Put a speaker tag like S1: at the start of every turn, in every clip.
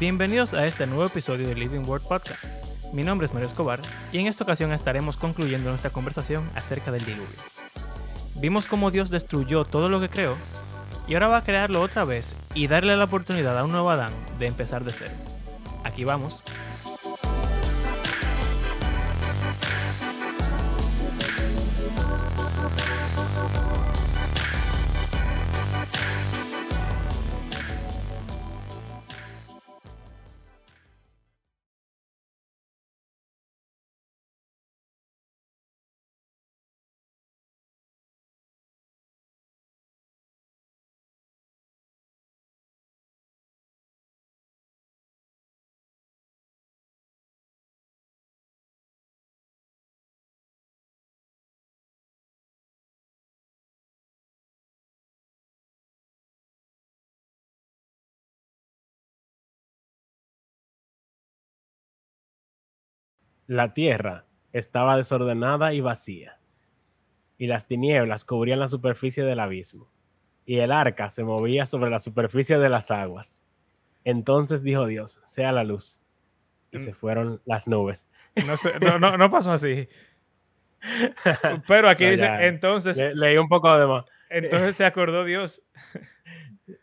S1: Bienvenidos a este nuevo episodio de Living Word Podcast. Mi nombre es Mario Escobar y en esta ocasión estaremos concluyendo nuestra conversación acerca del diluvio. Vimos cómo Dios destruyó todo lo que creó y ahora va a crearlo otra vez y darle la oportunidad a un nuevo Adán de empezar de cero. Aquí vamos.
S2: La tierra estaba desordenada y vacía, y las tinieblas cubrían la superficie del abismo, y el arca se movía sobre la superficie de las aguas. Entonces dijo Dios, sea la luz, y
S1: Mm.
S2: se fueron las nubes.
S1: No, sé- no, no- no pasó así. Pero aquí
S2: No,
S1: dice,
S2: ya.
S1: entonces,
S2: Le- leí un poco de más.
S1: entonces se acordó Dios.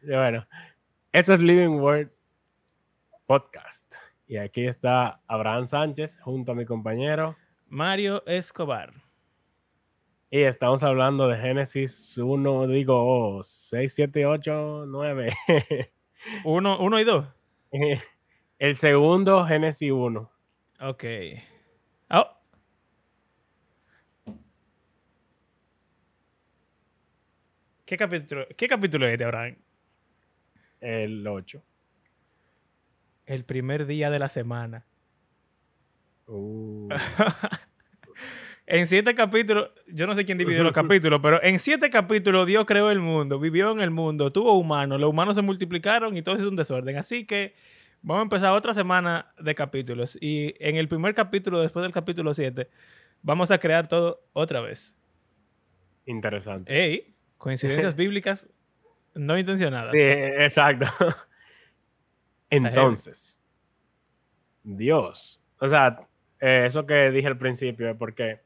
S2: Bueno, esto es Living Word Podcast. Y aquí está Abraham Sánchez junto a mi compañero.
S1: Mario Escobar.
S2: Y estamos hablando de Génesis 1, digo, 6, 7, 8, 9.
S1: Uno, uno y dos.
S2: El segundo, Génesis 1.
S1: Ok. Oh. ¿Qué capítulo, ¿Qué capítulo es de Abraham?
S2: El 8.
S1: El primer día de la semana.
S2: Uh,
S1: En siete capítulos, yo no sé quién dividió los capítulos, pero en siete capítulos Dios creó el mundo, vivió en el mundo, tuvo humanos, los humanos se multiplicaron y todo es un desorden. Así que vamos a empezar otra semana de capítulos. Y en el primer capítulo, después del capítulo 7, vamos a crear todo otra vez.
S2: interesante.
S1: ¡Ey! Coincidencias bíblicas no intencionadas.
S2: Sí, exacto. Entonces, Dios, o sea, eh, eso que dije al principio es porque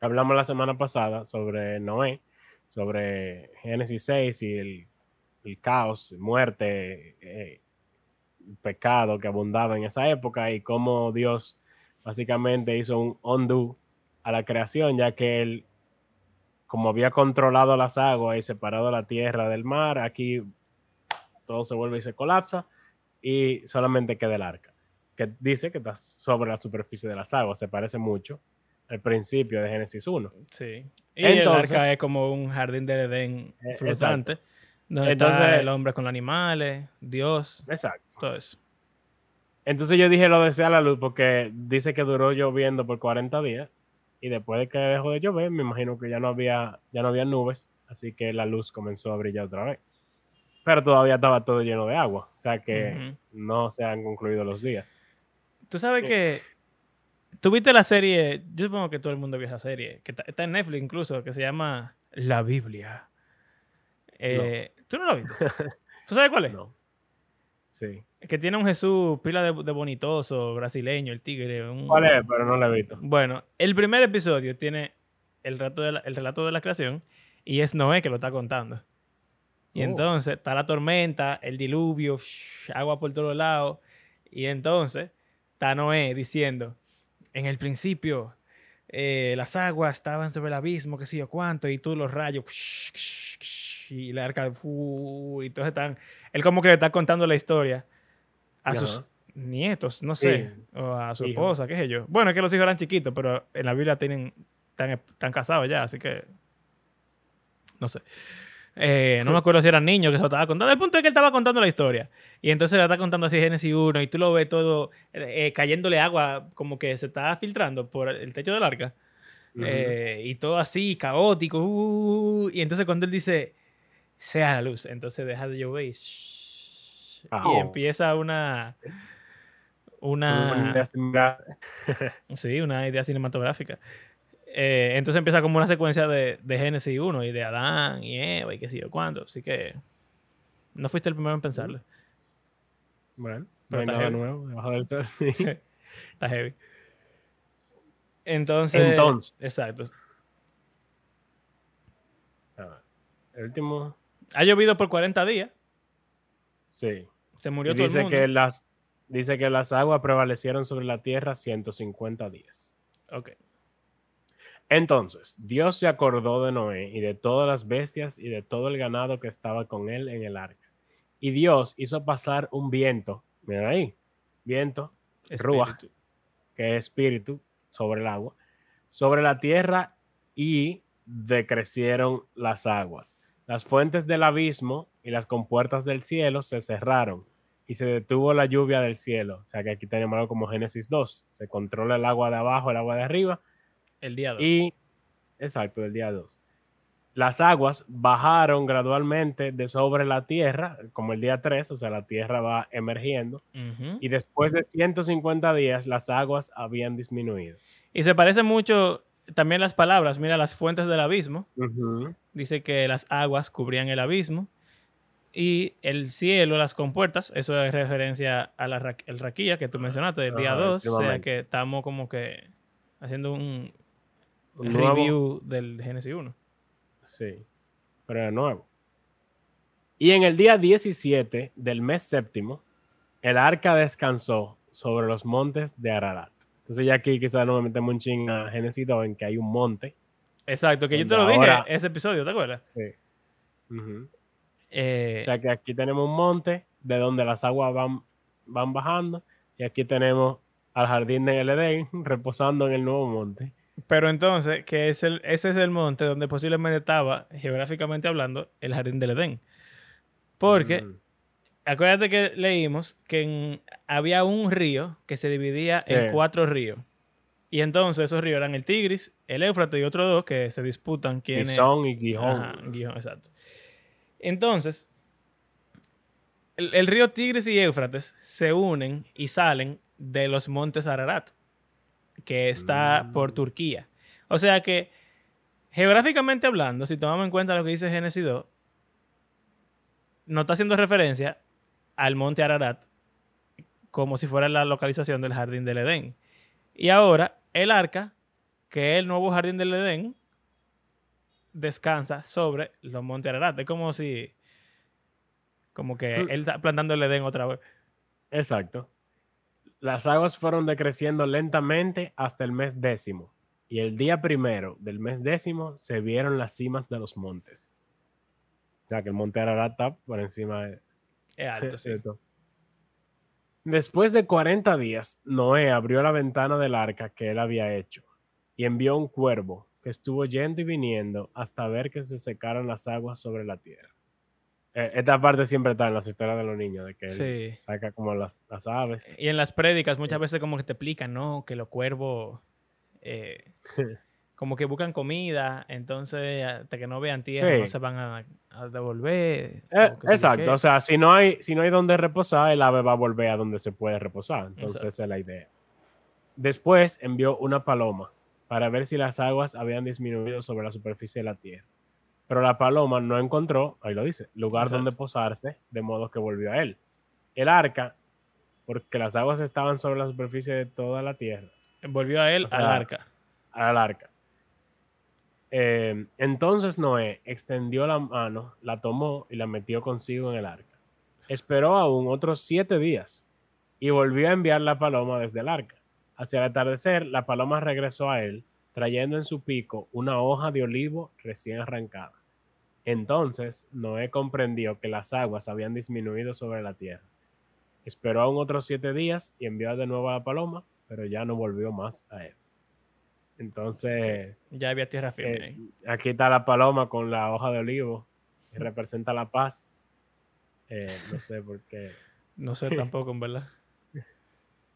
S2: hablamos la semana pasada sobre Noé, sobre Génesis 6 y el, caos, muerte, eh, el pecado que abundaba en esa época y cómo Dios básicamente hizo un undo a la creación, ya que él, como había controlado las aguas y separado la tierra del mar, aquí todo se vuelve y se colapsa y solamente queda el arca, que dice que está sobre la superficie de las aguas, se parece mucho al principio de Génesis 1.
S1: Sí. Y el arca es como un jardín del Edén
S2: Eh,
S1: flotante. Donde
S2: Entonces-
S1: está el hombre con los animales, Dios,
S2: Exacto.
S1: todo eso.
S2: Entonces yo dije lo de sea la luz porque dice que duró lloviendo por 40 días y después de que dejó de llover, me imagino que ya no había ya no había nubes, así que la luz comenzó a brillar otra vez. Pero todavía estaba todo lleno de agua, o sea que no se han concluido los días.
S1: Tú sabes
S2: Sí.
S1: que. Tuviste la serie. Yo supongo que todo el mundo vio esa serie. Que está, en Netflix incluso. Que se llama La Biblia. Eh, ¿Tú no la viste? ¿Tú sabes cuál es?
S2: No. Sí.
S1: Que tiene un Jesús pila de, de bonitoso, brasileño, el tigre. un-
S2: ¿Cuál es? Pero no lo he visto.
S1: Bueno, el primer episodio tiene el relato de la, el relato de la creación. Y es Noé que lo está contando. Y
S2: Oh.
S1: entonces está la tormenta, el diluvio, agua por todos lados. Y entonces está Noé diciendo, en el principio eh, las aguas estaban sobre el abismo, qué sé yo cuánto, y tú los rayos, y la arca, y todos están, él como que le está contando la historia a sus nietos, no sé, o a su
S2: Hijos.
S1: esposa, qué sé yo. Bueno, es que los hijos eran chiquitos, pero en la Biblia tienen, están, están casados ya, así que, no sé. Eh, no me acuerdo si eran niños que se lo estaba contando. El punto es que él estaba contando la historia. Y entonces le está contando así Génesis 1 y tú lo ves todo eh, cayéndole agua como que se está filtrando por el techo del arca.
S2: Ujú.
S1: Eh, y todo así, caótico. uh, y entonces cuando él dice, sea la luz, entonces deja de llover y, shhh, y empieza una...
S2: Una
S1: Una,
S2: idea similar.
S1: sí, una idea cinematográfica. Eh, entonces empieza como una secuencia de, de Génesis 1 y de Adán y Eva y qué sé yo cuánto. Así que no fuiste el primero en pensarlo.
S2: Bueno,
S1: Pero
S2: no hay nada
S1: heavy.
S2: nuevo debajo del sol. Sí.
S1: Está heavy. Entonces.
S2: Entonces.
S1: Exacto.
S2: El último,
S1: Ha llovido por 40 días.
S2: sí.
S1: Se murió
S2: Y
S1: todo el
S2: dice
S1: mundo.
S2: que las dice que las aguas prevalecieron sobre la tierra 150 días.
S1: Ok.
S2: Entonces, Dios se acordó de Noé y de todas las bestias y de todo el ganado que estaba con él en el arca. Y Dios hizo pasar un viento, miren ahí, viento.
S1: Espíritu.
S2: que es espíritu, sobre el agua, sobre la tierra y decrecieron las aguas. Las fuentes del abismo y las compuertas del cielo se cerraron y se detuvo la lluvia del cielo. O sea que aquí tenemos algo como Génesis 2. Se controla el agua de abajo, el agua de arriba
S1: El día 2.
S2: y, exacto, del día 2. Las aguas bajaron gradualmente de sobre la tierra, como el día 3, o sea, la tierra va emergiendo. Y después de 150 días, las aguas habían disminuido.
S1: Y se parece mucho también las palabras. Mira, las fuentes del abismo. Dice que las aguas cubrían el abismo. Y el cielo, las compuertas, eso es referencia al el raquilla que tú mencionaste del día
S2: Ajá,
S1: 2. O sea que estamos como que haciendo Un
S2: nuevo-
S1: review del Génesis 1.
S2: Sí, pero de nuevo. Y en el día 17 del mes séptimo, el arca descansó sobre los montes de Ararat. Entonces ya aquí quizás nos metemos un ching a Génesis 2 en que hay un monte.
S1: Exacto, que yo te lo dije ese episodio, ¿te acuerdas?
S2: Sí.
S1: Eh,
S2: O sea que aquí tenemos un monte de donde las aguas van, van bajando y aquí tenemos al jardín de Edén reposando en el nuevo monte.
S1: Pero entonces, que es el, ese es el monte donde posiblemente estaba, geográficamente hablando, el jardín del Edén. Porque
S2: Mm.
S1: acuérdate que leímos que en- había un río que se dividía
S2: Sí.
S1: en cuatro ríos. Y entonces esos ríos eran el Tigris, el Éufrates y otros dos que se disputan quién es.
S2: Pisón y Gijón.
S1: Ajá, Gijón, exacto. Entonces, el, el río Tigris y Éufrates se unen y salen de los montes Ararat, que está por
S2: Mm.
S1: Turquía. O sea que, geográficamente hablando, si tomamos en cuenta lo que dice Génesis 2, no está haciendo referencia al monte Ararat como si fuera la localización del jardín del Edén. Y ahora, el arca, que es el nuevo jardín del Edén, descansa sobre los montes Ararat. Es como si. Como que él está plantando el Edén otra vez.
S2: Exacto. Las aguas fueron decreciendo lentamente hasta el mes décimo. Y el día primero del mes décimo se vieron las cimas de los montes. O sea que el monte Ararat está por encima de,
S1: Es alto, sí.
S2: Después de 40 días, Noé abrió la ventana del arca que él había hecho y envió un cuervo que estuvo yendo y viniendo hasta ver que se secaran las aguas sobre la tierra. Eh, esta parte siempre está en las historias de los niños, de que
S1: Sí.
S2: saca como las, las aves.
S1: Y en las prédicas muchas veces como que te explican, ¿no? Que los cuervos eh, como que buscan comida, entonces hasta que no vean tierra no se van a, a devolver.
S2: Eh, exacto, o sea, si no hay, si no hay donde reposar, el ave va a volver a donde se puede reposar. Entonces
S1: Exacto.
S2: esa es la idea. Después envió una paloma para ver si las aguas habían disminuido sobre la superficie de la tierra. Pero la paloma no encontró, ahí lo dice, lugar
S1: Exacto.
S2: donde posarse, de modo que volvió a él. El arca, porque las aguas estaban sobre la superficie de toda la tierra,
S1: Volvió a él
S2: o sea,
S1: al arca.
S2: al arca. Eh, entonces Noé extendió la mano, la tomó y la metió consigo en el arca. Esperó aún otros siete días y volvió a enviar la paloma desde el arca. Hacia el atardecer, la paloma regresó a él, trayendo en su pico una hoja de olivo recién arrancada. Entonces Noé comprendió que las aguas habían disminuido sobre la tierra. Esperó aún otros siete días y envió de nuevo a la paloma, pero ya no volvió más a él. Entonces,
S1: Ya había tierra firme
S2: eh,
S1: ahí.
S2: aquí está la paloma con la hoja de olivo, que representa la paz. Eh, no sé por qué,
S1: No sé tampoco, en verdad.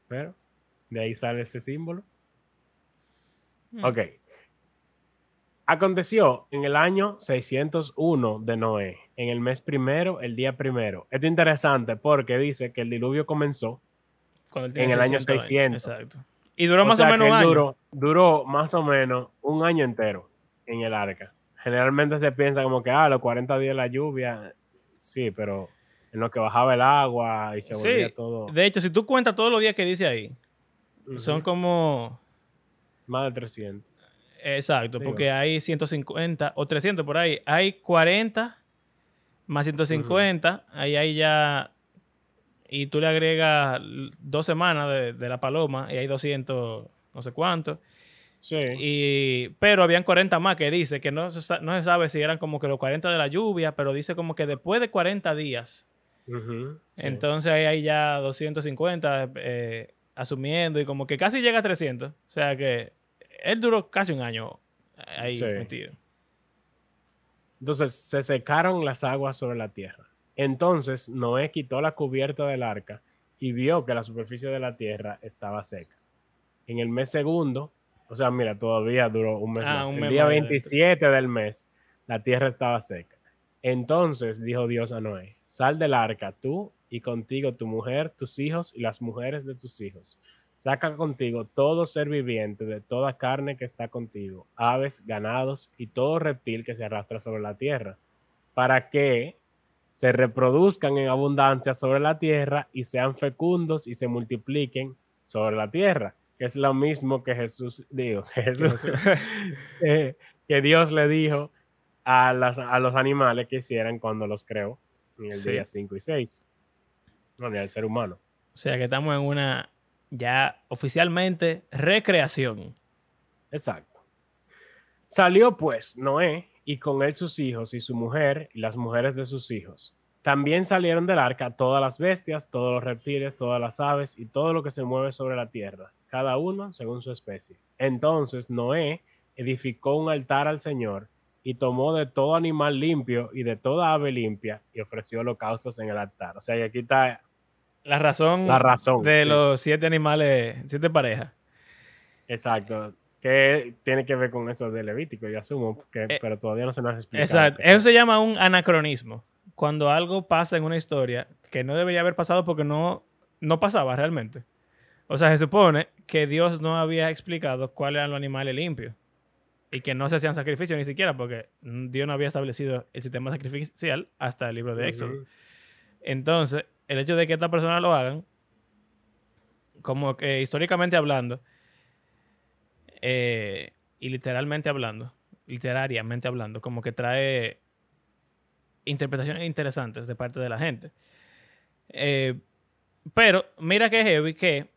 S2: pero de ahí sale ese símbolo.
S1: Mm.
S2: Ok. Aconteció en el año 601 de Noé, en el mes primero, el día primero. Esto es interesante porque dice que el diluvio comenzó.
S1: Cuando él
S2: en el año
S1: 600 años.
S2: 600.
S1: Exacto. Y duró más o menos un año.
S2: Duró, duró más o menos un año entero en el arca. Generalmente se piensa como que, ah, los 40 días de la lluvia. Sí, pero en lo que bajaba el agua y se volvía
S1: Sí,
S2: todo.
S1: de hecho, si tú cuentas todos los días que dice ahí, son como...
S2: Más de 300.
S1: Exacto,
S2: Digo.
S1: porque hay 150 o 300 por ahí. Hay 40 más 150, ahí hay ya... Y tú le agregas dos semanas de, de la paloma y hay 200, no sé cuánto.
S2: Sí.
S1: Y, pero habían 40 más que dice que no no se sabe si eran como que los 40 de la lluvia, pero dice como que después de 40 días
S2: sí.
S1: entonces ahí hay ya 250 eh, asumiendo y como que casi llega a 300. O sea que él duró casi un año ahí
S2: Sí.
S1: metido.
S2: Entonces se secaron las aguas sobre la tierra. Entonces Noé quitó la cubierta del arca y vio que la superficie de la tierra estaba seca. En el mes segundo, o sea, mira, todavía duró un mes
S1: Ah,
S2: más.
S1: un
S2: El
S1: mes
S2: día
S1: más,
S2: 27 del mes, la tierra estaba seca. Entonces dijo Dios a Noé, sal del arca tú y contigo tu mujer, tus hijos y las mujeres de tus hijos. Saca contigo todo ser viviente de toda carne que está contigo, aves, ganados y todo reptil que se arrastra sobre la tierra, para que se reproduzcan en abundancia sobre la tierra y sean fecundos y se multipliquen sobre la tierra, que es lo mismo que Jesús dijo, Jesús- eh, que Dios le dijo a, las- a los animales que hicieran cuando los creó en el
S1: Sí.
S2: día 5 y 6. No, ni al ser humano.
S1: O sea que estamos en una ya oficialmente recreación.
S2: Exacto. Salió pues Noé y con él sus hijos y su mujer y las mujeres de sus hijos. También salieron del arca todas las bestias, todos los reptiles, todas las aves y todo lo que se mueve sobre la tierra, cada uno según su especie. Entonces Noé edificó un altar al Señor y tomó de todo animal limpio y de toda ave limpia y ofreció holocaustos en el altar. O sea, que aquí está
S1: La razón,
S2: la razón.
S1: de
S2: sí.
S1: los siete animales, siete parejas.
S2: Exacto. Que tiene que ver con eso de Levítico, yo asumo, que,
S1: Eh,
S2: pero todavía no se nos ha explicado.
S1: Exacto. Eso se llama un anacronismo. Cuando algo pasa en una historia que no debería haber pasado porque no, no pasaba realmente. O sea, se supone que Dios no había explicado cuáles eran los animales limpios y que no se hacían sacrificios ni siquiera porque Dios no había establecido el sistema sacrificial hasta el libro de Éxodo. Entonces, el hecho de que esta persona lo hagan, como que históricamente hablando, eh, y literalmente hablando, literariamente hablando, como que trae interpretaciones interesantes de parte de la gente. Eh, pero mira que heavy que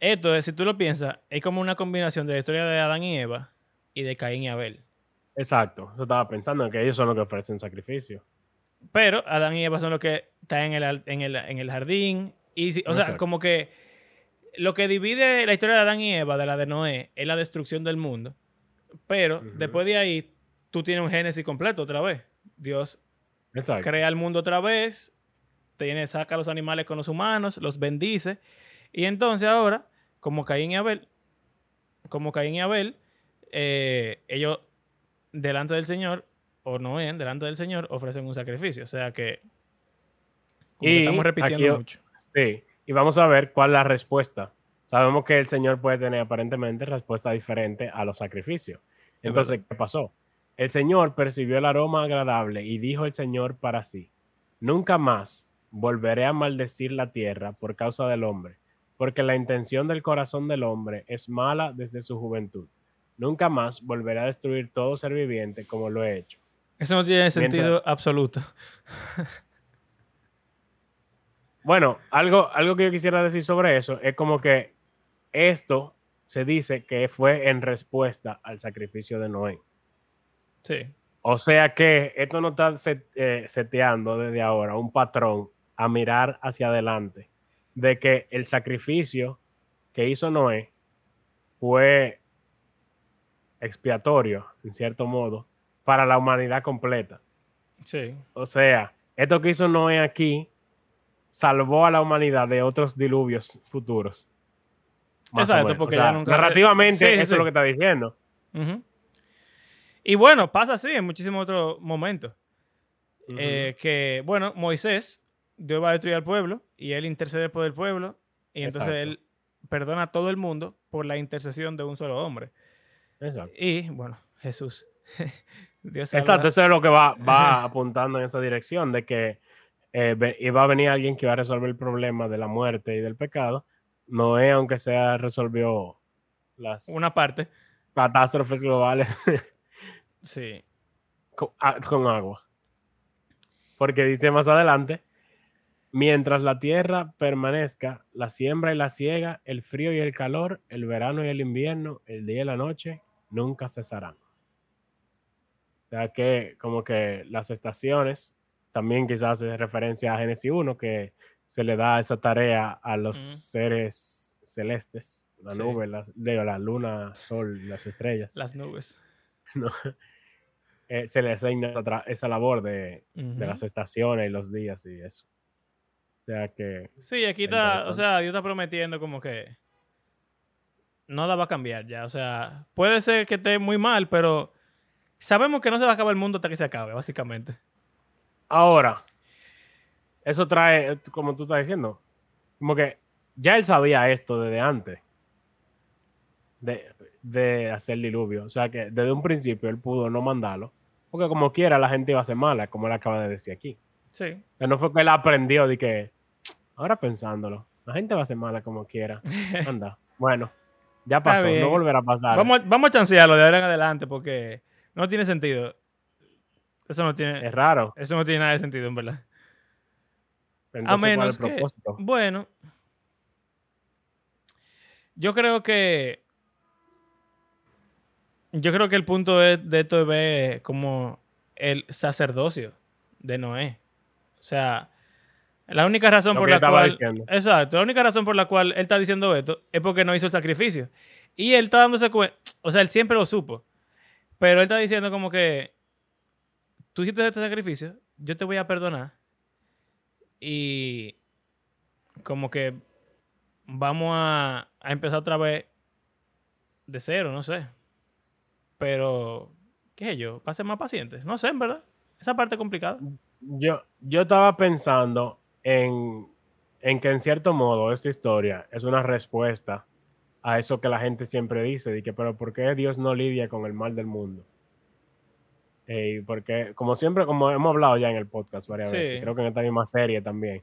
S1: esto, es, si tú lo piensas, es como una combinación de la historia de Adán y Eva y de Caín y Abel.
S2: Exacto. Yo estaba pensando que ellos son los que ofrecen sacrificio.
S1: Pero Adán y Eva son los que están en el, en el, en el jardín. Y, si- o sea, como que lo que divide la historia de Adán y Eva de la de Noé es la destrucción del mundo. Pero después de ahí, tú tienes un génesis completo otra vez. Dios
S2: Exacto.
S1: crea el mundo otra vez, tiene, saca a los animales con los humanos, los bendice. Y entonces ahora, como Caín y Abel, como Caín y Abel, eh, ellos delante del Señor, o Noé, delante del Señor, ofrecen un sacrificio. O sea que, como que
S2: Y
S1: estamos repitiendo
S2: aquí-
S1: mucho.
S2: Sí. Y vamos a ver cuál es la respuesta. Sabemos que el Señor puede tener aparentemente respuesta diferente a los sacrificios. Entonces, ¿qué pasó? El Señor percibió el aroma agradable y dijo el Señor para sí, nunca más volveré a maldecir la tierra por causa del hombre, porque la intención del corazón del hombre es mala desde su juventud. Nunca más volveré a destruir todo ser viviente como lo he hecho.
S1: Eso no tiene sentido absoluto.
S2: Bueno, algo, algo que yo quisiera decir sobre eso es como que esto se dice que fue en respuesta al sacrificio de Noé.
S1: Sí.
S2: O sea que esto no está eh, seteando desde ahora un patrón a mirar hacia adelante de que el sacrificio que hizo Noé fue expiatorio, en cierto modo, para la humanidad completa.
S1: Sí.
S2: O sea, esto que hizo Noé aquí salvó a la humanidad de otros diluvios futuros. Más
S1: Exacto, porque
S2: O sea,
S1: ya nunca-
S2: narrativamente
S1: Sí, sí,
S2: eso
S1: sí.
S2: es lo que está diciendo.
S1: Y bueno, pasa así en muchísimos otros momentos. Eh, que, bueno, Moisés, Dios va a destruir al pueblo y él intercede por el pueblo y entonces
S2: Exacto.
S1: él perdona a todo el mundo por la intercesión de un solo hombre.
S2: Exacto.
S1: Y, bueno, Jesús. Dios
S2: Exacto, eso es lo que va, va apuntando en esa dirección, de que eh, ve- iba a venir alguien que iba a resolver el problema de la muerte y del pecado. Noé, aunque sea, resolvió las
S1: Una parte.
S2: catástrofes globales
S1: Sí.
S2: con, a- con agua. Porque dice más adelante, mientras la tierra permanezca, la siembra y la siega, el frío y el calor, el verano y el invierno, el día y la noche, nunca cesarán. Sea que como que las estaciones, también quizás es referencia a Génesis 1, que se le da esa tarea a los seres celestes, la
S1: Sí.
S2: nube, la, la luna, sol, las estrellas.
S1: Las nubes.
S2: ¿no? Eh, se le asigna esa, labor de, de las estaciones y los días y eso. O sea que
S1: Sí, aquí está, o sea, Dios está prometiendo como que nada va a cambiar ya. O sea, puede ser que esté muy mal, pero sabemos que no se va a acabar el mundo hasta que se acabe, básicamente.
S2: ahora, eso trae, como tú estás diciendo, como que ya él sabía esto desde antes de, de hacer el diluvio. O sea que desde un principio él pudo no mandarlo, porque como quiera la gente iba a ser mala, como él acaba de decir aquí.
S1: Sí.
S2: O sea, no fue que él aprendió de que, ahora pensándolo, la gente va a ser mala como quiera. Anda, bueno, ya pasó, no volverá a pasar.
S1: Vamos, vamos a chancearlo de ahora en adelante porque no tiene sentido. Eso no tiene,
S2: Es raro.
S1: eso no tiene nada de sentido, en verdad.
S2: Entonces, ¿cuál
S1: menos
S2: es el
S1: que-? Bueno, yo creo que yo creo que el punto es- de esto es ver como el sacerdocio de Noé. O sea, la única razón
S2: Lo
S1: por
S2: que
S1: la
S2: estaba
S1: cual
S2: diciendo.
S1: exacto, la única razón por la cual él está diciendo esto es porque no hizo el sacrificio. Y él está dándose cuenta, o sea, él siempre lo supo. Pero él está diciendo como que tú hiciste este sacrificio, yo te voy a perdonar. Y como que vamos a, a empezar otra vez de cero, no sé. Pero, ¿qué sé yo? Para ser más pacientes. No sé, en verdad. Esa parte es complicada.
S2: Yo, yo estaba pensando en, en que en cierto modo esta historia es una respuesta a eso que la gente siempre dice, de que, pero ¿por qué Dios no lidia con el mal del mundo? Eh, porque, como siempre, como hemos hablado ya en el podcast varias
S1: Sí.
S2: veces, creo que en esta misma serie también,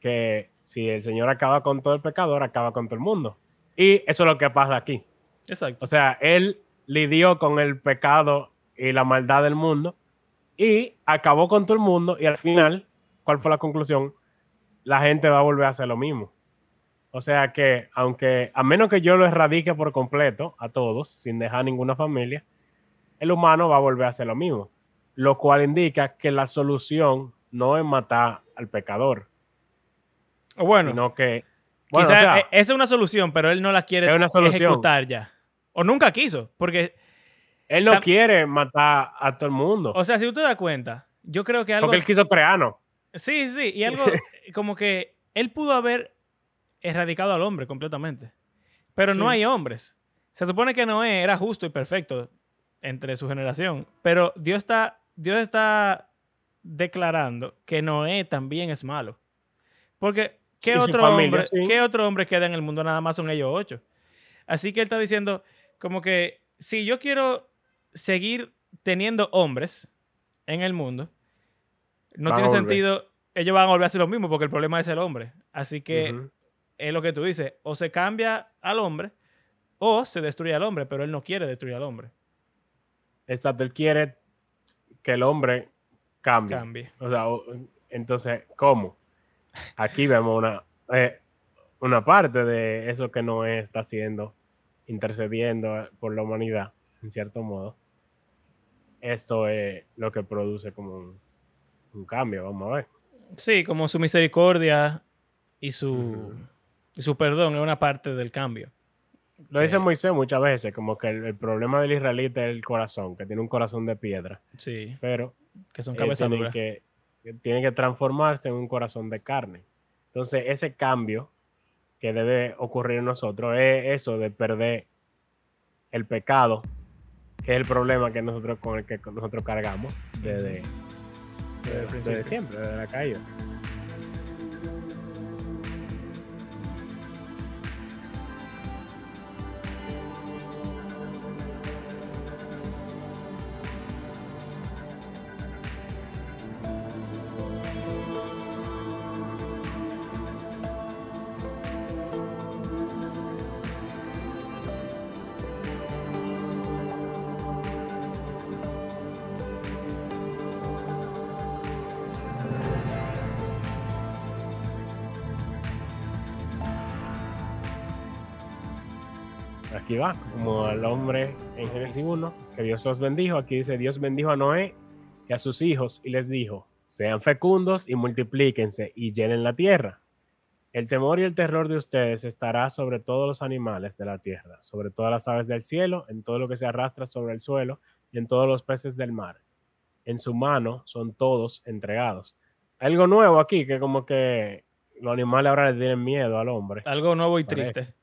S2: que si el Señor acaba con todo el pecador, acaba con todo el mundo. Y eso es lo que pasa aquí.
S1: Exacto.
S2: O sea, él lidió con el pecado y la maldad del mundo y acabó con todo el mundo y al final, ¿cuál fue la conclusión? La gente va a volver a hacer lo mismo. O sea que, aunque a menos que yo lo erradique por completo a todos, sin dejar ninguna familia, el humano va a volver a hacer lo mismo. Lo cual indica que la solución no es matar al pecador,
S1: bueno,
S2: sino que... Bueno,
S1: quizá
S2: o sea,
S1: e- esa es una solución, pero él no la quiere
S2: Es una solución.
S1: ejecutar ya. O nunca quiso. Porque,
S2: él no quiere matar a todo el mundo.
S1: o sea, si tú te das cuenta, yo creo que algo...
S2: porque él quiso crearnos.
S1: Sí, sí, y algo como que él pudo haber erradicado al hombre completamente. Pero no hay hombres. Se supone que Noé era justo y perfecto entre su generación, pero Dios está, Dios está declarando que Noé también es malo. Porque, ¿qué,
S2: Sí,
S1: otro,
S2: familia,
S1: hombre,
S2: sí.
S1: ¿qué otro hombre queda en el mundo? Nada más son ellos ocho. Así que él está diciendo como que si yo quiero seguir teniendo hombres en el mundo, no
S2: Van
S1: tiene sentido, ellos van a volver a hacer lo mismo porque el problema es el hombre. Así que. Es lo que tú dices, o se cambia al hombre o se destruye al hombre, pero él no quiere destruir al hombre.
S2: Exacto, él quiere que el hombre cambie.
S1: Cambie.
S2: O sea, o- entonces, ¿cómo? Aquí vemos una, eh, una parte de eso que Noé está haciendo, intercediendo por la humanidad, en cierto modo. Esto es lo que produce como un, un cambio, vamos a ver.
S1: Sí, como su misericordia y su. Y su perdón es una parte del cambio.
S2: Lo
S1: Que-
S2: dice Moisés muchas veces, como que el, el problema del israelita es el corazón, que tiene un corazón de piedra,
S1: Sí,
S2: pero
S1: que son
S2: eh,
S1: cabezas
S2: tienen que, tienen que transformarse en un corazón de carne. Entonces, ese cambio que debe ocurrir en nosotros es eso de perder el pecado, que es el problema que nosotros con el que nosotros cargamos desde,
S1: Desde
S2: desde siempre, desde la caída. Aquí va, como al hombre en Génesis 1, que Dios los bendijo. Aquí dice, Dios bendijo a Noé y a sus hijos y les dijo, sean fecundos y multiplíquense y llenen la tierra. El temor y el terror de ustedes estará sobre todos los animales de la tierra, sobre todas las aves del cielo, en todo lo que se arrastra sobre el suelo y en todos los peces del mar. En su mano son todos entregados. Algo nuevo aquí, que como que los animales ahora le tienen miedo al hombre.
S1: Algo nuevo y
S2: Parece.
S1: triste.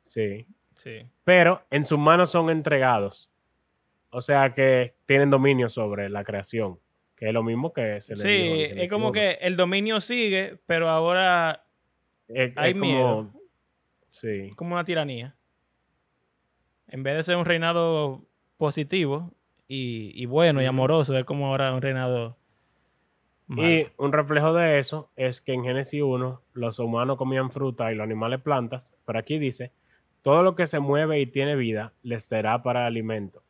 S2: Sí.
S1: Sí.
S2: Pero en sus manos son entregados. O sea que tienen dominio sobre la creación. Que es lo mismo que se le
S1: Sí,
S2: dijo
S1: es como
S2: 1.
S1: que el dominio sigue, pero ahora
S2: Es-
S1: hay
S2: es como-
S1: miedo.
S2: Sí.
S1: como una tiranía. En vez de ser un reinado positivo y, y bueno y amoroso, es como ahora un reinado malo.
S2: Y un reflejo de eso es que en Génesis 1 los humanos comían fruta y los animales plantas, pero aquí dice, todo lo que se mueve y tiene vida les será para alimento.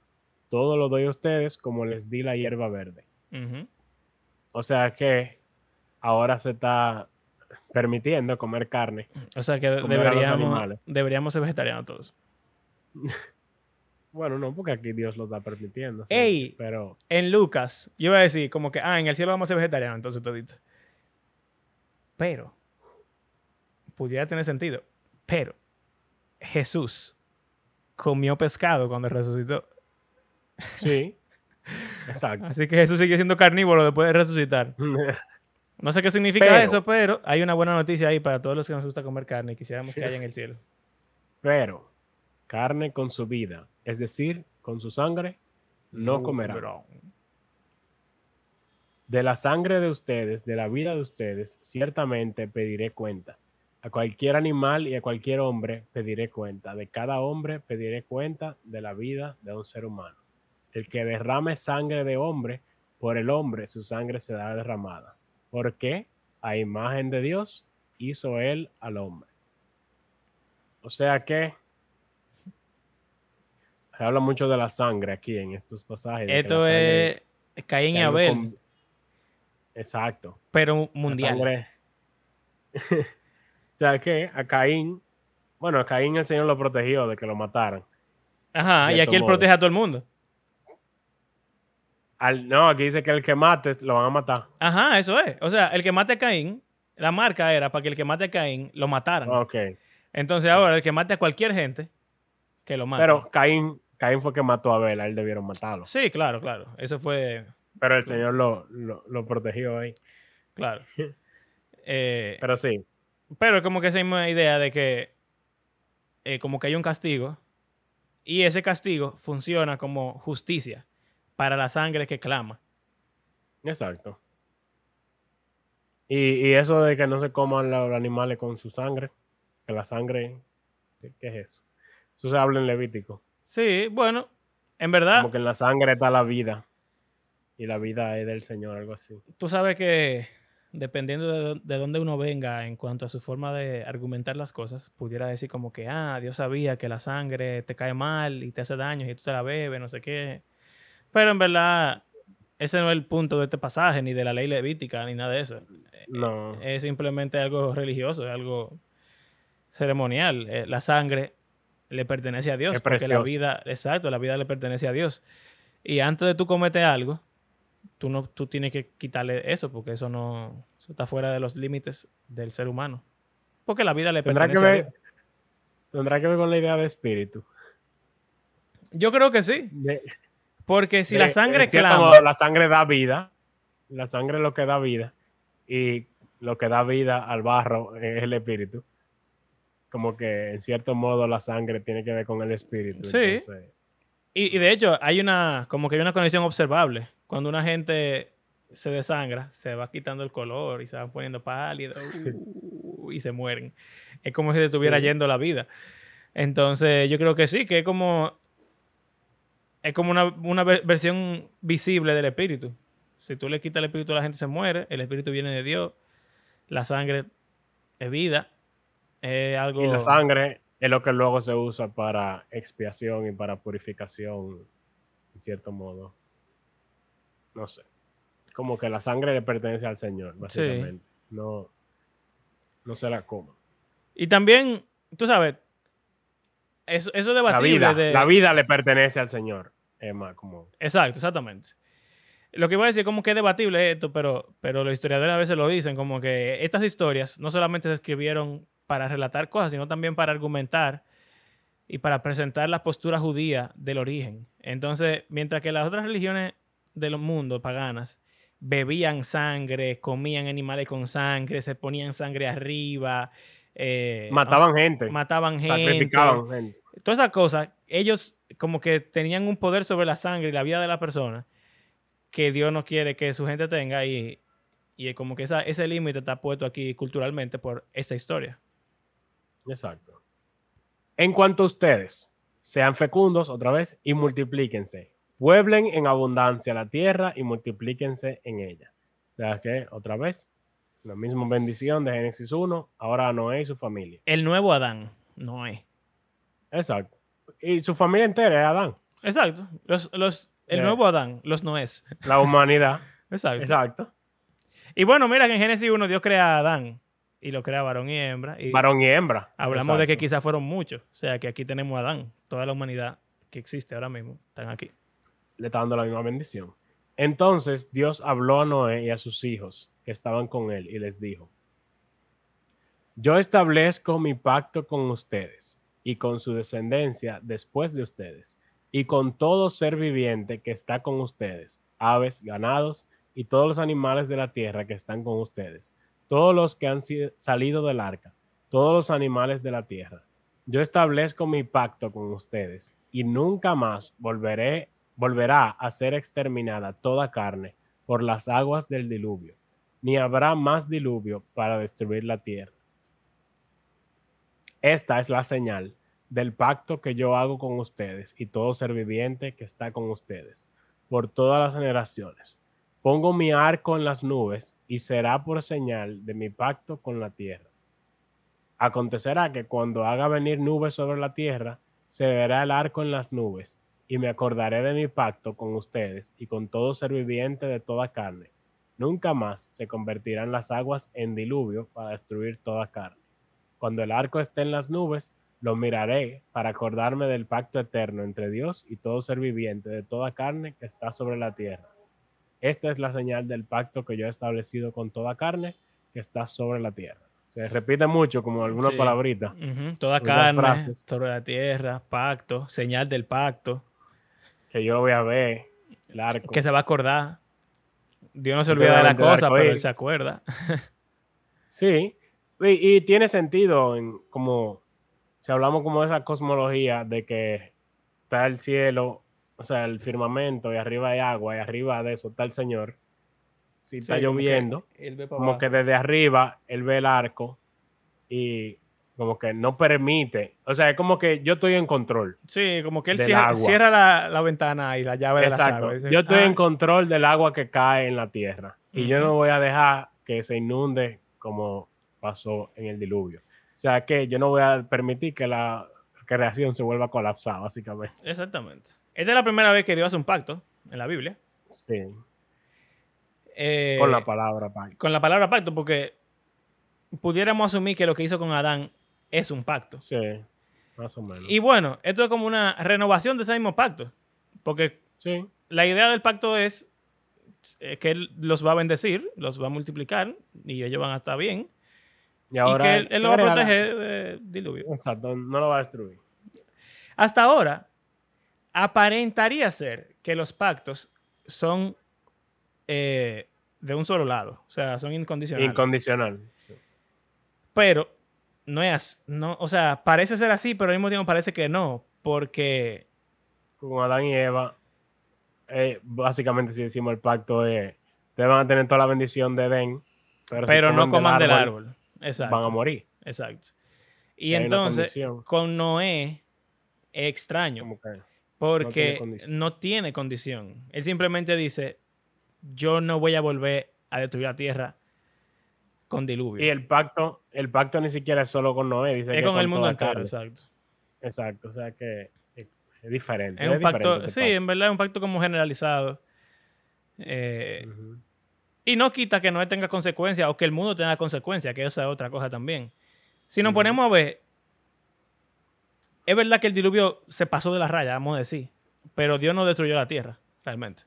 S2: Todo lo doy a ustedes como les di la hierba verde. O sea que ahora se está permitiendo comer carne.
S1: O sea que deberíamos, deberíamos ser vegetarianos todos.
S2: Bueno, no, porque aquí Dios lo está permitiendo. sí,
S1: Ey.
S2: Pero
S1: En Lucas, yo iba a decir como que, ah, en el cielo vamos a ser vegetarianos, entonces todito. Pero, pudiera tener sentido, pero Jesús comió pescado cuando resucitó.
S2: sí. Exacto.
S1: Así que Jesús sigue siendo carnívoro después de resucitar. No sé qué significa
S2: Pero-
S1: eso, pero hay una buena noticia ahí para todos los que nos gusta comer carne y quisiéramos que haya en el cielo.
S2: Pero carne con su vida, es decir, con su sangre, no comerá. De la sangre de ustedes, de la vida de ustedes, ciertamente pediré cuenta. A cualquier animal y a cualquier hombre pediré cuenta. De cada hombre pediré cuenta de la vida de un ser humano. El que derrame sangre de hombre, por el hombre su sangre será derramada. Porque a imagen de Dios hizo él al hombre. O sea que se habla mucho de la sangre aquí en estos pasajes.
S1: Esto es Caín y Abel,
S2: con- Exacto.
S1: pero
S2: La
S1: mundial.
S2: sangre- sea que a Caín, bueno, a Caín el Señor lo protegió de que lo mataran.
S1: Ajá, y aquí él
S2: modo.
S1: protege a todo el mundo.
S2: Al, no, aquí dice que el que mate lo van a matar.
S1: Ajá, eso es. O sea, el que mate a Caín, la marca era para que el que mate a Caín lo mataran.
S2: Ok.
S1: Entonces ahora el que mate a cualquier gente, que lo mate.
S2: Pero Caín, Caín fue que mató a Abel, a él debieron matarlo.
S1: Sí, claro, claro. Eso fue,
S2: Pero el Señor lo, lo, lo protegió ahí.
S1: claro. Eh,
S2: Pero sí,
S1: pero es como que esa misma idea de que eh, como que hay un castigo y ese castigo funciona como justicia para la sangre que clama.
S2: exacto. Y, y eso de que no se coman los animales con su sangre, que la sangre, ¿qué, qué es eso? Eso se habla en Levítico.
S1: Sí, bueno, en verdad,
S2: Como que en la sangre está la vida. Y la vida es del Señor, algo así.
S1: tú sabes que dependiendo de, de dónde uno venga en cuanto a su forma de argumentar las cosas, pudiera decir como que, ah, Dios sabía que la sangre te cae mal y te hace daño y tú te la bebes, no sé qué. Pero en verdad, ese no es el punto de este pasaje, ni de la ley levítica, ni nada de eso.
S2: No.
S1: Es simplemente algo religioso, es algo ceremonial. Eh, La sangre le pertenece a Dios, porque la vida, exacto, la vida le pertenece a Dios. Y antes de tú cometer algo, tú no, tú tienes que quitarle eso, porque eso no, eso está fuera de los límites del ser humano. Porque la vida le
S2: Tendrá que
S1: pertenece a
S2: ver.
S1: Dios.
S2: Tendrá que ver con la idea de espíritu.
S1: Yo creo que sí,
S2: De-
S1: porque si
S2: de-
S1: la sangre clama,
S2: la sangre da vida. La sangre es lo que da vida. Y lo que da vida al barro es el espíritu. Como que en cierto modo la sangre tiene que ver con el espíritu.
S1: Sí.
S2: entonces-
S1: Y, y de hecho, hay una, como que hay una condición observable. Cuando una gente se desangra, se va quitando el color y se van poniendo pálidos uh, y se mueren. Es como si se estuviera yendo la vida. Entonces, yo creo que sí, que es como. Es como una, una ver- versión visible del espíritu. Si tú le quitas el espíritu a la gente, se muere. El espíritu viene de Dios. La sangre es vida. Es algo.
S2: Y la sangre es lo que luego se usa para expiación y para purificación, en cierto modo. No sé. Como que la sangre le pertenece al Señor, básicamente. No, no se la coma.
S1: Y también, tú sabes, eso, eso es
S2: La
S1: debatible.
S2: vida,
S1: de-
S2: la vida le pertenece al Señor. Es más como...
S1: Exacto, exactamente. Lo que iba a decir, como que es debatible esto, pero, pero los historiadores a veces lo dicen, como que estas historias no solamente se escribieron para relatar cosas, sino también para argumentar y para presentar la postura judía del origen. Entonces, mientras que las otras religiones del mundo paganas bebían sangre, comían animales con sangre, se ponían sangre arriba, eh,
S2: Mataban gente.
S1: mataban gente,
S2: sacrificaban gente.
S1: todas esas cosas, ellos como que tenían un poder sobre la sangre y la vida de la persona que Dios no quiere que su gente tenga y, y como que esa- ese límite está puesto aquí culturalmente por esta historia.
S2: Exacto. En cuanto a ustedes, sean fecundos otra vez y multiplíquense. Pueblen en abundancia la tierra y multiplíquense en ella. O sea que, otra vez, la misma bendición de Génesis 1, ahora a Noé y su familia.
S1: El nuevo Adán, Noé.
S2: Exacto. Y su familia entera es Adán.
S1: Exacto. Los, los, el
S2: Eh.
S1: nuevo Adán, los Noés.
S2: La humanidad.
S1: Exacto.
S2: Exacto.
S1: Y bueno, mira que en Génesis 1 Dios crea a Adán y lo crea varón y hembra. Y
S2: Varón y hembra.
S1: hablamos de que quizás fueron muchos. O sea, que aquí tenemos a Adán. Toda la humanidad que existe ahora mismo están aquí.
S2: le está dando la misma bendición. Entonces Dios habló a Noé y a sus hijos que estaban con él y les dijo, yo establezco mi pacto con ustedes y con su descendencia después de ustedes y con todo ser viviente que está con ustedes, aves, ganados y todos los animales de la tierra que están con ustedes, todos los que han salido del arca, todos los animales de la tierra. Yo establezco mi pacto con ustedes y nunca más volverá a ser exterminada toda carne por las aguas del diluvio, ni habrá más diluvio para destruir la tierra. Esta es la señal del pacto que yo hago con ustedes y todo ser viviente que está con ustedes por todas las generaciones. Pongo mi arco en las nubes y será por señal de mi pacto con la tierra. Acontecerá que cuando haga venir nubes sobre la tierra, se verá el arco en las nubes, y me acordaré de mi pacto con ustedes y con todo ser viviente de toda carne. Nunca más se convertirán las aguas en diluvio para destruir toda carne. Cuando el arco esté en las nubes, lo miraré para acordarme del pacto eterno entre Dios y todo ser viviente de toda carne que está sobre la tierra. Esta es la señal del pacto que yo he establecido con toda carne que está sobre la tierra. Se repite mucho como algunas
S1: Sí.
S2: palabritas.
S1: Ujú, Toda carne
S2: frases.
S1: sobre la tierra, pacto, señal del pacto,
S2: que yo lo voy a ver, el arco.
S1: que se va a acordar. Dios no se olvida de la cosa, pero él se acuerda.
S2: Sí, y, y tiene sentido en como, si hablamos como de esa cosmología de que está el cielo, o sea, el firmamento y arriba hay agua y arriba de eso está el Señor. Si está
S1: Sí, como que
S2: lloviendo,
S1: él ve para
S2: como que desde arriba él ve el arco y como que no permite, o sea, es como que yo estoy en control.
S1: Sí, como que él cierra, cierra la, la ventana y la llave de la
S2: Exacto. Yo estoy
S1: "Ah,
S2: en control del agua que cae en la tierra. Y yo no voy a dejar que se inunde como pasó en el diluvio. O sea que yo no voy a permitir que la creación se vuelva a colapsar, básicamente.
S1: Exactamente. Esta es la primera vez que Dios hace un pacto en la Biblia.
S2: Sí.
S1: Eh,
S2: Con la palabra pacto.
S1: con la palabra pacto, porque pudiéramos asumir que lo que hizo con Adán es un pacto.
S2: Sí, más o menos.
S1: Y bueno, esto es como una renovación de ese mismo pacto. Porque
S2: sí,
S1: la idea del pacto es eh, que Él los va a bendecir, los va a multiplicar y ellos van a estar bien.
S2: y
S1: Y,
S2: ahora
S1: que Él, él va a proteger de diluvio.
S2: Exacto, no lo va a destruir.
S1: Hasta ahora, aparentaría ser que los pactos son eh, de un solo lado. O sea, son incondicionales.
S2: Incondicional. sí.
S1: pero no es, no, o sea, parece ser así, pero al mismo tiempo parece que no, porque
S2: Con Adán y Eva, eh, básicamente si decimos el pacto es, te van a tener toda la bendición de Edén, pero, si
S1: no coman del árbol. Exacto.
S2: van a morir.
S1: Exacto. Y entonces, con Noé es extraño,
S2: Como que-
S1: porque no tiene condición. Él simplemente dice, yo no voy a volver a destruir la tierra con diluvio.
S2: Y el pacto, el pacto ni siquiera es solo con Noé, dice
S1: es
S2: que
S1: con el mundo entero, exacto.
S2: Exacto, o sea que es, es diferente.
S1: Es un
S2: diferente
S1: pacto,
S2: este
S1: sí, en verdad es un pacto como generalizado. Eh. Y no quita que no tenga consecuencias o que el mundo tenga consecuencias, que esa es otra cosa también. Si nos ponemos a ver, es verdad que el diluvio se pasó de la raya, vamos a decir, pero Dios no destruyó la tierra, realmente,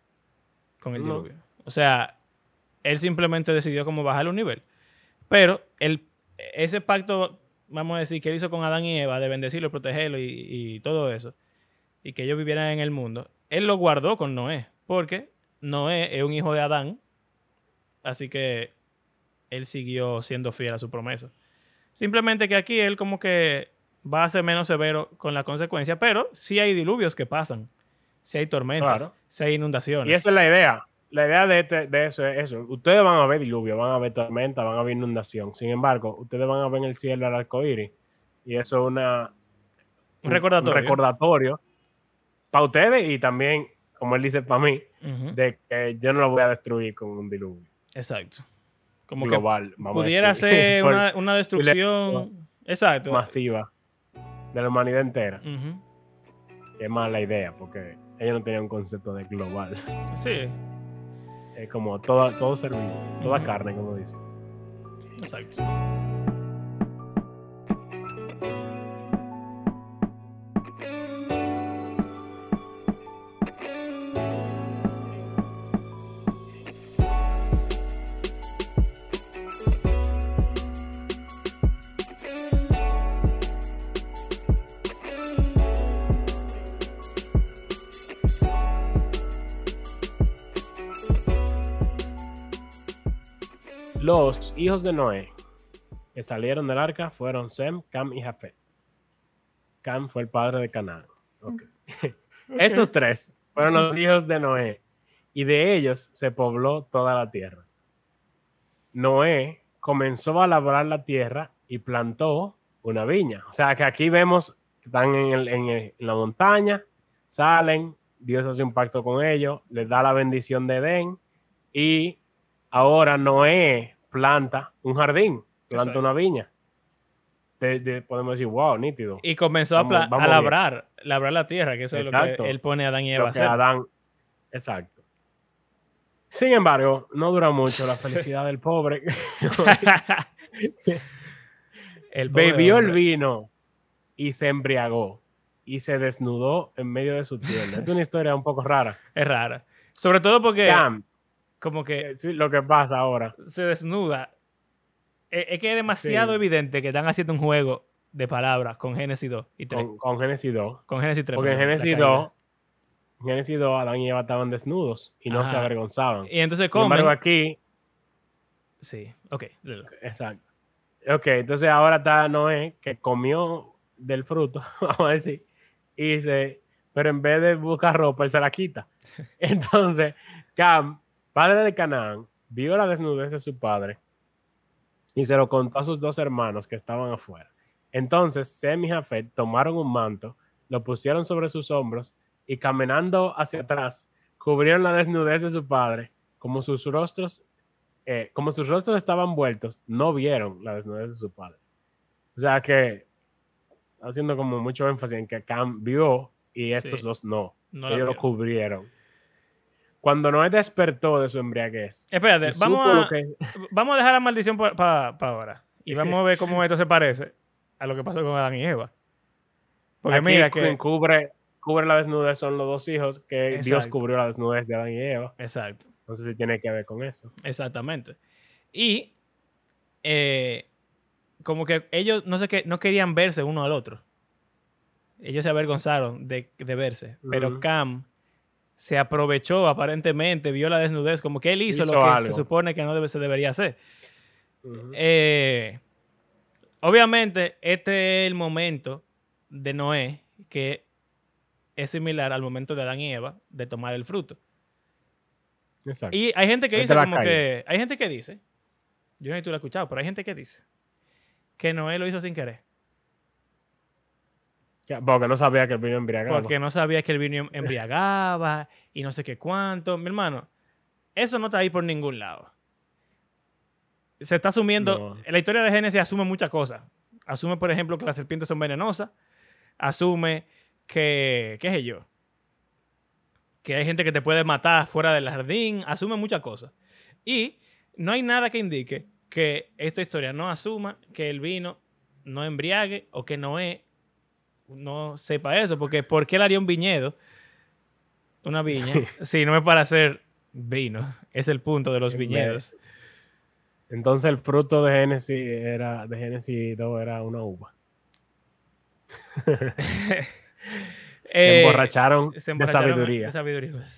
S1: con el
S2: No.
S1: diluvio. O sea, él simplemente decidió cómo bajar un nivel. Pero el, ese pacto, vamos a decir, que él hizo con Adán y Eva, de bendecirlo, protegerlo y, y todo eso, y que ellos vivieran en el mundo, él lo guardó con Noé, porque Noé es un hijo de Adán, así que él siguió siendo fiel a su promesa. Simplemente que aquí él como que va a ser menos severo con la consecuencia, pero sí hay diluvios que pasan, sí hay tormentas,
S2: Claro.
S1: sí hay inundaciones.
S2: Y esa es la idea. La idea de, este- de eso es eso. Ustedes van a ver diluvio, van a ver tormenta, van a ver inundación. Sin embargo, ustedes van a ver en el cielo el arco iris. Y eso es una,
S1: Un recordatorio.
S2: recordatorio para ustedes y también, como él dice, para mí, de que yo no lo voy a destruir con un diluvio
S1: Exacto. Como
S2: global.
S1: que pudiera ser una, una destrucción. Exacto.
S2: masiva de la humanidad entera. Que es más la idea, porque ellos no tenían un concepto de global.
S1: Sí,
S2: Es como todo, todo ser vivo, toda carne, como dice.
S1: exacto.
S2: Los hijos de Noé que salieron del arca fueron Sem, Cam y Jafet. Cam fue el padre de Canaán. Estos tres fueron los hijos de Noé y de ellos se pobló toda la tierra. Noé comenzó a labrar la tierra y plantó una viña. O sea que aquí vemos que están en, el- en el- en la montaña, salen, Dios hace un pacto con ellos, les da la bendición de Edén y ahora Noé planta un jardín, planta
S1: Exacto.
S2: una viña. De- de- podemos decir, wow, nítido.
S1: Y comenzó a,
S2: Vamos-
S1: pla-
S2: vamos
S1: a
S2: bien.
S1: labrar, labrar la tierra, que eso es lo que él pone a Adán y Eva a
S2: que
S1: hacer.
S2: Adán. Exacto. Sin embargo, no dura mucho la felicidad del pobre.
S1: El pobre
S2: Bebió el vino y se embriagó y se desnudó en medio de su tienda. Es una historia un poco rara.
S1: Es rara. Sobre todo porque
S2: Cam,
S1: como que
S2: eh, sí, lo que pasa ahora.
S1: se desnuda. Es, es que es demasiado
S2: Sí.
S1: evidente que están haciendo un juego de palabras con Génesis 2 y 3.
S2: Con, con Génesis 2.
S1: Con, Génesis 3.
S2: Porque en
S1: caída.
S2: 2, en Génesis 2, Adán y Eva estaban desnudos y no se avergonzaban.
S1: Y entonces
S2: Sin
S1: comen.
S2: embargo, aquí,
S1: Sí, ok.
S2: exacto. Ok, entonces ahora está Noé que comió del fruto, vamos a decir, y se, pero en vez de buscar ropa, él se la quita. Entonces, Cam, padre de Canaán, vio la desnudez de su padre y se lo contó a sus dos hermanos que estaban afuera. Entonces, Sem y Jafet tomaron un manto, lo pusieron sobre sus hombros y caminando hacia atrás, cubrieron la desnudez de su padre, como sus rostros, eh, como sus rostros estaban vueltos, no vieron la desnudez de su padre. O sea que, haciendo como mucho énfasis en que Cam vio y estos
S1: Sí.
S2: dos no.
S1: No
S2: Ellos lo cubrieron. Cuando Noé despertó de su embriaguez,
S1: Espérate, vamos a,
S2: lo que-
S1: vamos a dejar la maldición para ahora. Y vamos a ver cómo esto se parece a lo que pasó con Adán y Eva. Porque
S2: Aquí
S1: mira
S2: quien
S1: que.
S2: cubre, cubre la desnudez son los dos hijos que Dios cubrió la desnudez de Adán y Eva.
S1: Exacto.
S2: No sé si tiene que ver con eso.
S1: Exactamente. Y eh, como que ellos no sé qué, no querían verse uno al otro. Ellos se avergonzaron de, de verse. Pero. Cam se aprovechó aparentemente, vio la desnudez, como que él hizo,
S2: Hizo
S1: lo que
S2: algo.
S1: se supone que no debe, se debería hacer. Eh, obviamente, este es el momento de Noé que es similar al momento de Adán y Eva de tomar el fruto.
S2: Exacto.
S1: Y hay gente que dice como
S2: calle.
S1: que. Hay gente que dice. Yo no sé si tú lo has escuchado, pero hay gente que dice que Noé lo hizo sin querer.
S2: Porque no sabía que el vino embriagado.
S1: Porque no sabía que el vino em- embriagaba y no sé qué cuánto. Mi hermano, eso no está ahí por ningún lado. Se está asumiendo.
S2: No.
S1: La historia de Génesis asume muchas cosas. Asume, por ejemplo, que las serpientes son venenosas. Asume que. ¿Qué sé yo? Que hay gente que te puede matar fuera del jardín. Asume muchas cosas. Y no hay nada que indique que esta historia no asuma que el vino no embriague o que Noé no sepa eso, porque ¿por qué él haría un viñedo? Una viña,
S2: Sí.
S1: si no es para hacer vino. Es el punto de los viñedos.
S2: Entonces el fruto de Génesis era, de Génesis 2 era una uva. Se
S1: Eh,
S2: emborracharon
S1: se
S2: de
S1: emborracharon
S2: sabiduría.
S1: de sabiduría.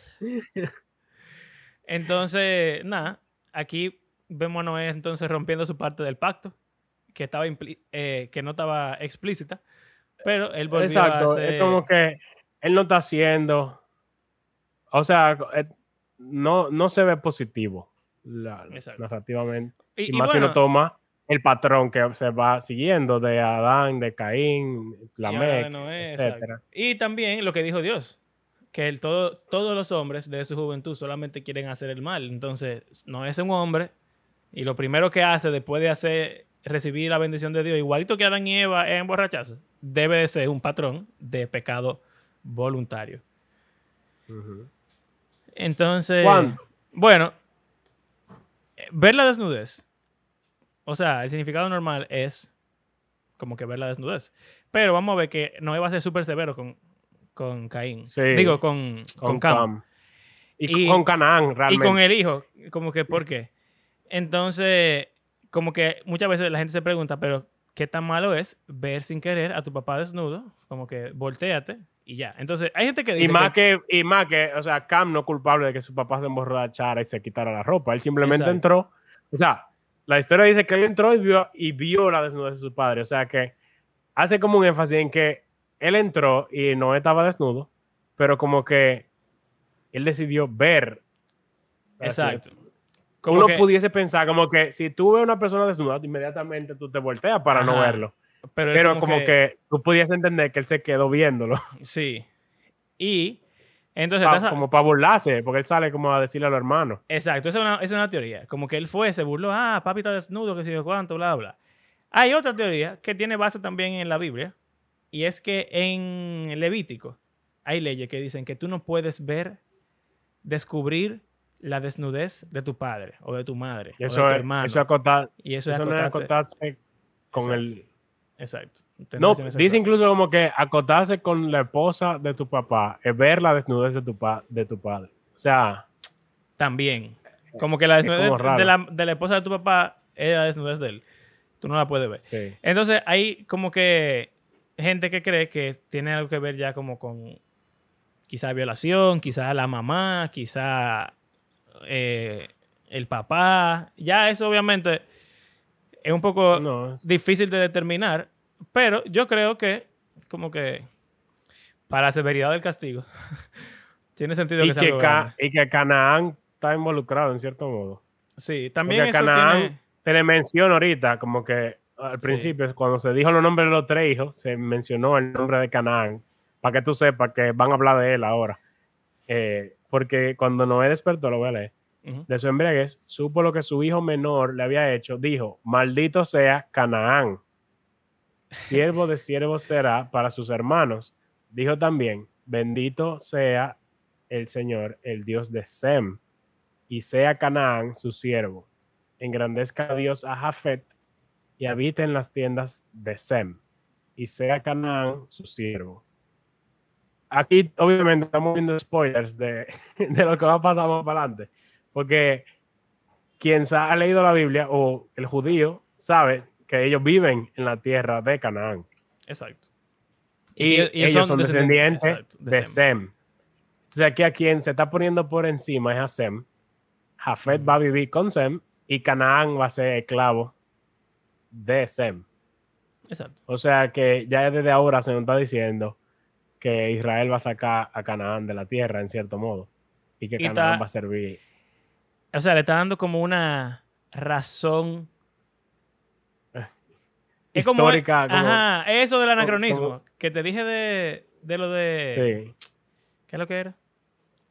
S1: Entonces, nada, aquí vemos a Noé entonces rompiendo su parte del pacto, que, estaba eh, que no estaba explícita, pero él volvió
S2: Exacto,
S1: a hacer...
S2: es como que él no está haciendo, o sea, eh, no, no se ve positivo la- narrativamente.
S1: Y-
S2: Y,
S1: y
S2: más si uno toma el patrón que se va siguiendo de Adán, de Caín, Lamec,
S1: Noé,
S2: etcétera.
S1: Y también lo que dijo Dios, que el todo, todos los hombres de su juventud solamente quieren hacer el mal. Entonces, no es un hombre y lo primero que hace después de hacer recibir la bendición de Dios, igualito que Adán y Eva es emborracharse, debe de ser un patrón de pecado voluntario. Entonces, bueno, ver la desnudez. O sea, el significado normal es como que ver la desnudez. Pero vamos a ver que Noé va a ser súper severo con, con Caín.
S2: Sí,
S1: Digo, con, con,
S2: Con
S1: Cam.
S2: Cam. Y,
S1: Y-
S2: con Canaán,
S1: Y
S2: realmente.
S1: con el hijo. Como que, ¿por qué? Entonces, como que muchas veces la gente se pregunta, pero ¿qué tan malo es ver sin querer a tu papá desnudo? Como que volteate y ya. Entonces, hay gente que dice
S2: Y más que, y más que, o sea, Cam no es culpable de que su papá se emborrachara y se quitara la ropa. Él simplemente
S1: Exacto.
S2: entró. O sea, la historia dice que él entró y vio, y vio la desnudez de su padre. O sea que hace como un énfasis en que él entró y no estaba desnudo, pero como que él decidió ver.
S1: Exacto.
S2: Así.
S1: Como
S2: Uno
S1: que-
S2: pudiese pensar como que si tú ves a una persona desnuda, inmediatamente tú te volteas para no verlo.
S1: pero,
S2: como, que, tú pudiese entender que él se quedó viéndolo.
S1: Sí. Y entonces...
S2: pa- como para burlarse, porque él sale como a decirle a los hermanos.
S1: Exacto, esa es, una, es una teoría. Como que él fue, se burló, ah, papi está desnudo, que sé yo cuánto, bla, bla. Hay otra teoría que tiene base también en la Biblia, y es que en Levítico hay leyes que dicen que tú no puedes ver, descubrir la desnudez de tu padre o de tu madre
S2: Y
S1: o
S2: eso
S1: de tu
S2: es,
S1: hermano.
S2: eso es acotar-
S1: y eso,
S2: eso
S1: es
S2: no es acotarse con
S1: Exacto.
S2: el...
S1: Exacto.
S2: No, dice incluso como que acotarse con la esposa de tu papá es ver la desnudez de tu, pa- de tu padre. O sea,
S1: También. Como que la desnudez de la, de la esposa de tu papá es la desnudez de él. Tú no la puedes ver.
S2: sí.
S1: Entonces hay como que gente que cree que tiene algo que ver ya como con quizá violación, quizá la mamá, quizá eh, el papá. Ya eso obviamente es un poco
S2: No, es-
S1: difícil de determinar, pero yo creo que como que para la severidad del castigo tiene sentido
S2: y,
S1: que
S2: que y Canaán está involucrado en cierto modo.
S1: Sí, también
S2: Porque
S1: eso
S2: Canaán
S1: tiene...
S2: se le menciona ahorita, como que al
S1: Sí.
S2: principio, cuando se dijo los nombres de los tres hijos, se mencionó el nombre de Canaán, para que tú sepas que van a hablar de él ahora. Eh, porque cuando Noé despertó, lo voy a leer, de su embriaguez, supo lo que su hijo menor le había hecho, dijo, maldito sea Canaán, siervo de siervos será para sus hermanos. Dijo también, bendito sea el Señor, el Dios de Sem, y sea Canaán su siervo. Engrandezca a Dios a Jafet y habite en las tiendas de Sem, y sea Canaán su siervo. Aquí, obviamente, estamos viendo spoilers de, de lo que va a pasar más para adelante, porque quien ha leído la Biblia o el judío sabe que ellos viven en la tierra de Canaán
S1: Exacto.
S2: y, ellos, son descendientes
S1: exacto,
S2: de, Sem. Entonces aquí a quien se está poniendo por encima es a Sem. Jafet va a vivir con Sem y Canaán va a ser esclavo de Sem.
S1: Exacto.
S2: O sea que ya desde ahora se nos está diciendo que Israel va a sacar a Canaán de la tierra en cierto modo y que
S1: Y
S2: Canaán va a servir.
S1: O sea, le está dando como una razón Es como-
S2: histórica. como-
S1: Ajá, eso del anacronismo.
S2: como-
S1: Que te dije de, de lo de.
S2: sí.
S1: ¿Qué es lo que era?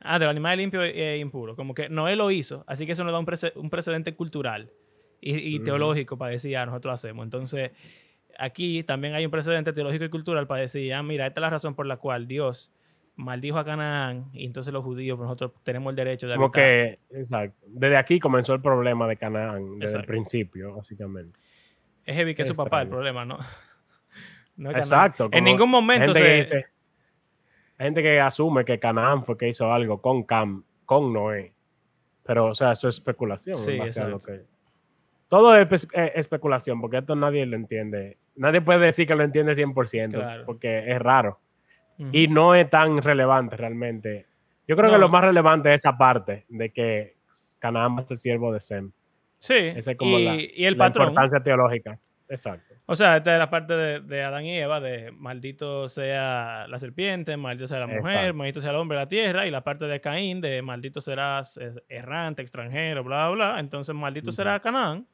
S1: Ah, del animal limpio e impuro. Como que Noé lo hizo, así que eso nos da un, prece- un precedente cultural y, teológico para decir, ah, nosotros lo hacemos. Entonces, aquí también hay un precedente teológico y cultural para decir, ah, mira, esta es la razón por la cual Dios maldijo a Canaán y entonces los judíos, pues, nosotros tenemos el derecho de
S2: Como
S1: habitar.
S2: que, exacto. Desde aquí comenzó el problema de Canaán, desde el principio, básicamente.
S1: Es heavy que es su papá el problema, ¿no? No es Canaán.
S2: Exacto.
S1: En ningún momento
S2: gente que
S1: se...
S2: dice- hay gente que asume que Canaán fue que hizo algo con Cam, con Noé. Pero, o sea, eso es especulación. en
S1: Sí,
S2: base a lo que- Todo es espe- eh, especulación, porque esto nadie lo entiende. Nadie puede decir que lo entiende 100%,
S1: Claro.
S2: porque es raro.
S1: Ujú.
S2: Y no es tan relevante realmente. Yo creo que
S1: No.
S2: lo más relevante es esa parte de que Canaán a ser siervo de Sem.
S1: Sí,
S2: Esa es como
S1: y,
S2: la,
S1: y el
S2: la
S1: patrón.
S2: importancia teológica. Exacto.
S1: O sea, esta es la parte de, de Adán y Eva, de maldito sea la serpiente, maldito sea la mujer,
S2: Exacto.
S1: maldito sea el hombre de la tierra, y la parte de Caín, de maldito serás errante, extranjero, bla, bla, bla. Entonces, maldito
S2: Ujú.
S1: será Canaán.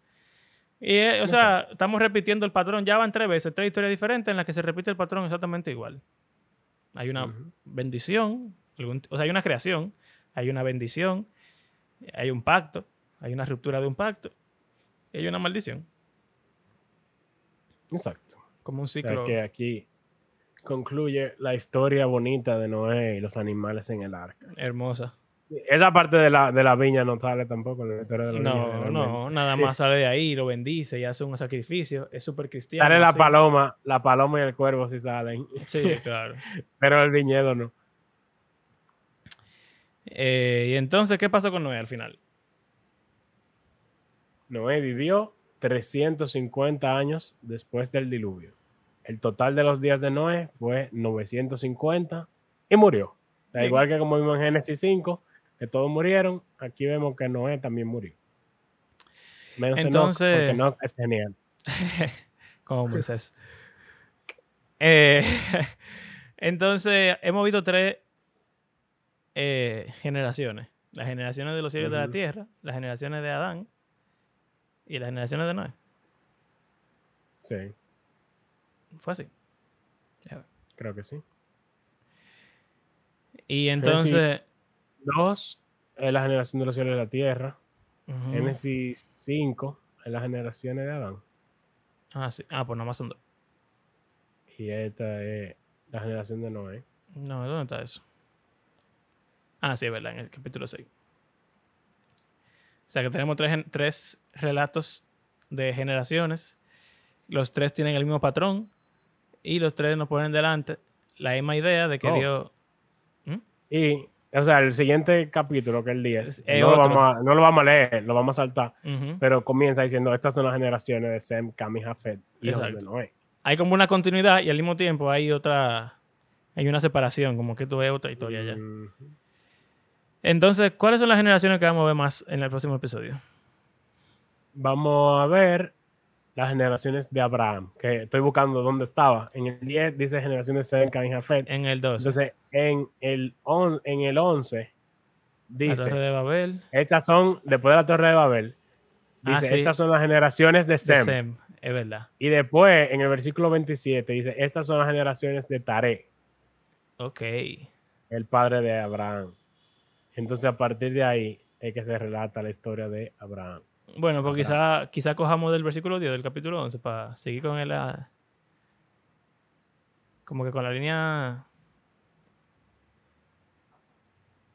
S1: Y, eh, o sea, estamos repitiendo el patrón. Ya van tres veces, tres historias diferentes en las que se repite el patrón exactamente igual. Hay una bendición, algún- o sea, hay una creación, hay una bendición, hay un pacto, hay una ruptura de un pacto, y hay una maldición,
S2: Exacto.
S1: como un
S2: O sea,
S1: ciclo.
S2: que aquí concluye la historia bonita de Noé y los animales en el arca.
S1: Hermosa.
S2: Esa parte de la, de la viña no sale tampoco en la historia de la viña.
S1: No,
S2: realmente.
S1: no, nada más sale de ahí, lo bendice y hace un sacrificio. Es súper cristiano.
S2: Sale la
S1: sí.
S2: paloma, la paloma y el cuervo sí salen,
S1: Sí, claro.
S2: pero el viñedo no.
S1: Eh, y entonces, ¿qué pasó con Noé al final?
S2: Noé vivió 350 años después del diluvio. El total de los días de Noé fue 950 y murió.
S1: Bien.
S2: igual que como vimos en Génesis 5, que todos murieron, aquí vemos que Noé también murió. Menos Enoch,
S1: Entonces-
S2: porque Enoch es genial.
S1: Como Moisés. Eh, entonces, hemos visto tres eh, generaciones. Las generaciones de los cielos de la tierra, las generaciones de Adán y las generaciones de Noé.
S2: Sí,
S1: Fue así.
S2: creo que sí.
S1: Y entonces...
S2: Dos es la generación de los cielos de la tierra.
S1: ujú.
S2: Génesis 5 es las generaciones de Adán.
S1: Ah, sí. Ah, pues nada más son dos.
S2: Y esta es la generación de Noé.
S1: No, ¿dónde está eso? Ah, sí, es verdad, en el capítulo 6. O sea que tenemos tres, tres relatos de generaciones. Los tres tienen el mismo patrón. Y los tres nos ponen delante la misma idea de que
S2: Oh.
S1: Dios.
S2: Y, o sea, el siguiente capítulo, que es el 10,
S1: Es- es
S2: no, lo vamos a, no lo vamos a leer, lo vamos a saltar. Pero comienza diciendo: Estas son las generaciones de Sem, Cam y Jafet, de
S1: Exacto.
S2: Noé.
S1: Hay como una continuidad y al mismo tiempo hay otra. Hay una separación, como que tú ves otra historia ya. Entonces, ¿cuáles son las generaciones que vamos a ver más en el próximo episodio?
S2: Vamos a ver las generaciones de Abraham, que estoy buscando dónde estaba. En el 10 dice generaciones de Cam y Jafet.
S1: En el 2,
S2: Entonces, en el, on- en el 11
S1: la Torre
S2: dice:
S1: de Babel.
S2: Estas son, después de la Torre de Babel,
S1: Ah,
S2: dice:
S1: sí.
S2: Estas son las generaciones de
S1: de
S2: Sem.
S1: Es verdad.
S2: Y después, en el versículo 27, dice, estas son las generaciones de Taré,
S1: Ok.
S2: el padre de Abraham. Entonces, a partir de ahí es que se relata la historia de Abraham.
S1: Bueno, pues quizá, quizá cojamos del versículo 10 del capítulo 11 para seguir con el... ah, Como que con la línea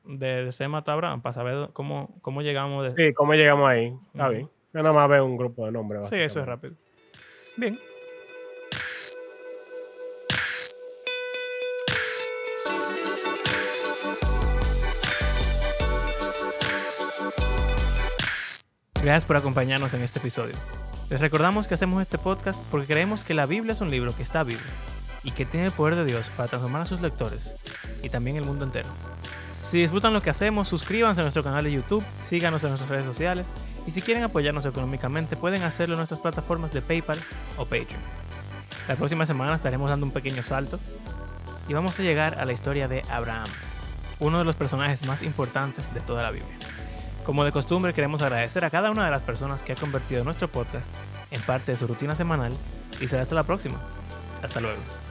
S1: de, de Sem hasta Abraham, para saber cómo, cómo llegamos de...
S2: Sí, ¿cómo llegamos ahí? Está bien. Yo nada más veo un grupo de nombres.
S1: Sí, eso es rápido. Bien. Gracias por acompañarnos en este episodio. Les recordamos que hacemos este podcast porque creemos que la Biblia es un libro que está vivo y que tiene el poder de Dios para transformar a sus lectores y también el mundo entero. Si disfrutan lo que hacemos, suscríbanse a nuestro canal de YouTube, síganos en nuestras redes sociales y si quieren apoyarnos económicamente pueden hacerlo en nuestras plataformas de PayPal o Patreon. La próxima semana estaremos dando un pequeño salto y vamos a llegar a la historia de Abraham, uno de los personajes más importantes de toda la Biblia. Como de costumbre, queremos agradecer a cada una de las personas que ha convertido nuestro podcast en parte de su rutina semanal y será hasta la próxima. Hasta luego.